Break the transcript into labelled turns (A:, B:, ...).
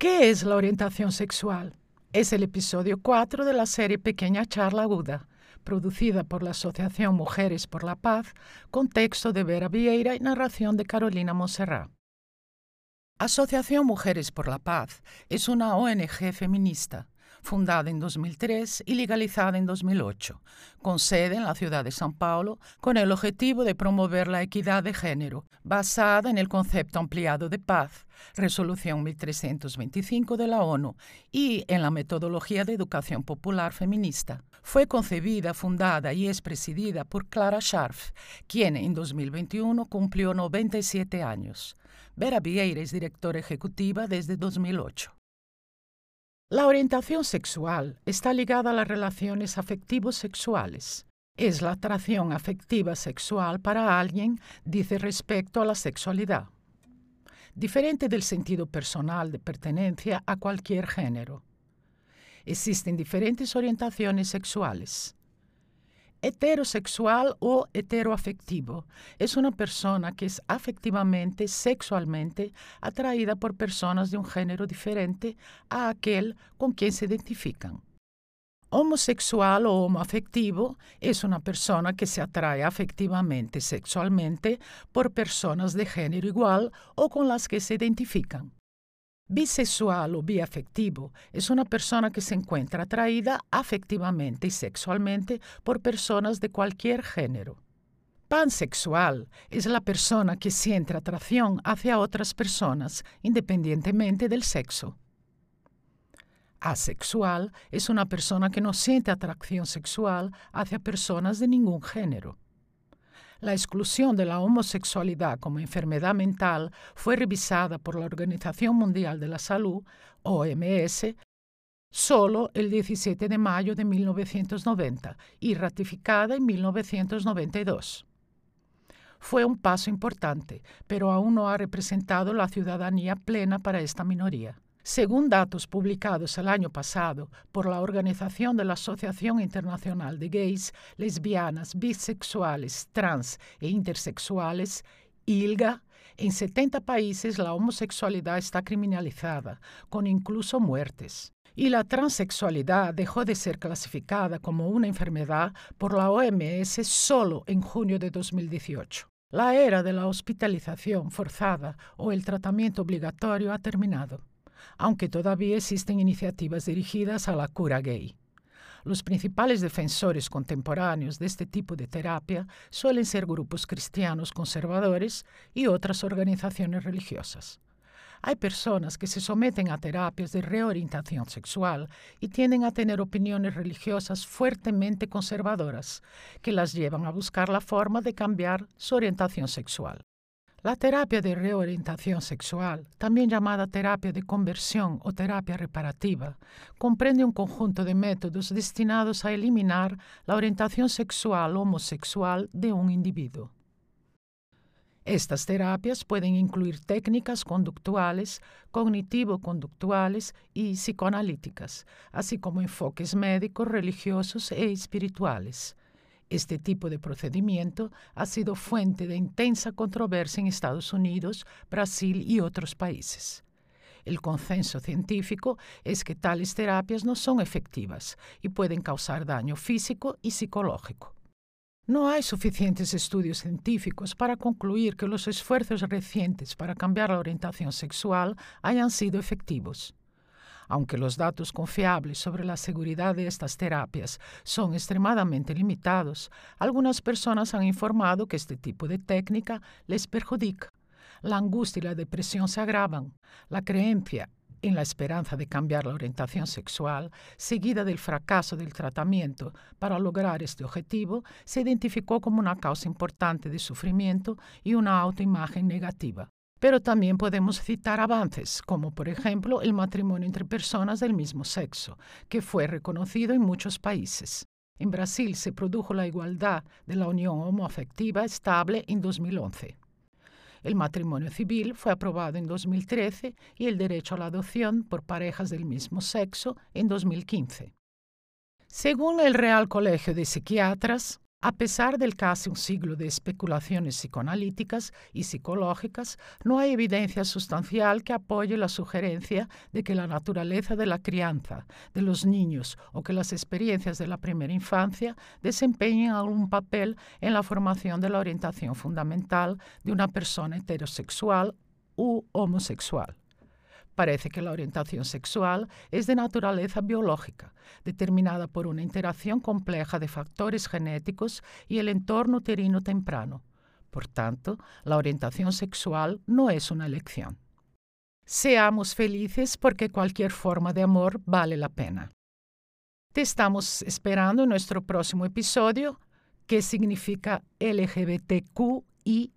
A: ¿Qué es la orientación sexual? Es el episodio 4 de la serie Pequeña Charla Aguda, producida por la Asociación Mujeres por la Paz, con texto de Vera Vieira y narración de Carolina Monserrat. Asociación Mujeres por la Paz es una ONG feminista fundada en 2003 y legalizada en 2008, con sede en la ciudad de São Paulo, con el objetivo de promover la equidad de género, basada en el concepto ampliado de paz, Resolución 1325 de la ONU, y en la metodología de educación popular feminista. Fue concebida, fundada y es presidida por Clara Scharf, quien en 2021 cumplió 97 años. Vera Vieira es directora ejecutiva desde 2008. La orientación sexual está ligada a las relaciones afectivos sexuales. Es la atracción afectiva sexual para alguien, dice respecto a la sexualidad. Diferente del sentido personal de pertenencia a cualquier género. Existen diferentes orientaciones sexuales heterosexual o heteroafectivo. Es una persona que es afectivamente, sexualmente atraída por personas de un género diferente a aquel con quien se identifican. Homosexual o homoafectivo es una persona que se atrae afectivamente, sexualmente por personas de género igual o con las que se identifican. Bisexual o biafectivo es una persona que se encuentra atraída afectivamente y sexualmente por personas de cualquier género. Pansexual es la persona que siente atracción hacia otras personas independientemente del sexo. Asexual es una persona que no siente atracción sexual hacia personas de ningún género. La exclusión de la homosexualidad como enfermedad mental fue revisada por la Organización Mundial de la Salud, OMS, solo el 17 de mayo de 1990 y ratificada en 1992. Fue un paso importante, pero aún no ha representado la ciudadanía plena para esta minoría. Según datos publicados el año pasado por la Organización de la Asociación Internacional de Gays, Lesbianas, Bisexuales, Trans e Intersexuales, ILGA, en 70 países la homosexualidad está criminalizada, con incluso muertes. Y la transexualidad dejó de ser clasificada como una enfermedad por la OMS solo en junio de 2018. La era de la hospitalización forzada o el tratamiento obligatorio ha terminado aunque todavía existen iniciativas dirigidas a la cura gay. Los principales defensores contemporáneos de este tipo de terapia suelen ser grupos cristianos conservadores y otras organizaciones religiosas. Hay personas que se someten a terapias de reorientación sexual y tienden a tener opiniones religiosas fuertemente conservadoras, que las llevan a buscar la forma de cambiar su orientación sexual. La terapia de reorientación sexual, también llamada terapia de conversión o terapia reparativa, comprende un conjunto de métodos destinados a eliminar la orientación sexual homosexual de un individuo. Estas terapias pueden incluir técnicas conductuales, cognitivo-conductuales y psicoanalíticas, así como enfoques médicos, religiosos e espirituales. Este tipo de procedimiento ha sido fuente de intensa controversia en Estados Unidos, Brasil y otros países. El consenso científico es que tales terapias no son efectivas y pueden causar daño físico y psicológico. No hay suficientes estudios científicos para concluir que los esfuerzos recientes para cambiar la orientación sexual hayan sido efectivos. Aunque los datos confiables sobre la seguridad de estas terapias son extremadamente limitados, algunas personas han informado que este tipo de técnica les perjudica. La angustia y la depresión se agravan. La creencia en la esperanza de cambiar la orientación sexual, seguida del fracaso del tratamiento para lograr este objetivo, se identificó como una causa importante de sufrimiento y una autoimagen negativa. Pero también podemos citar avances, como por ejemplo el matrimonio entre personas del mismo sexo, que fue reconocido en muchos países. En Brasil se produjo la igualdad de la unión homoafectiva estable en 2011. El matrimonio civil fue aprobado en 2013 y el derecho a la adopción por parejas del mismo sexo en 2015. Según el Real Colegio de Psiquiatras, A pesar del casi un siglo de especulaciones psicoanalíticas y psicológicas, no hay evidencia sustancial que apoye la sugerencia de que la naturaleza de la crianza de los niños o que las experiencias de la primera infancia desempeñen algún papel en la formación de la orientación fundamental de una persona heterosexual u homosexual. Parece que la orientación sexual es de naturaleza biológica, determinada por una interacción compleja de factores genéticos y el entorno uterino temprano. Por tanto, la orientación sexual no es una elección. Seamos felices porque cualquier forma de amor vale la pena. Te estamos esperando en nuestro próximo episodio, que significa LGBTQI.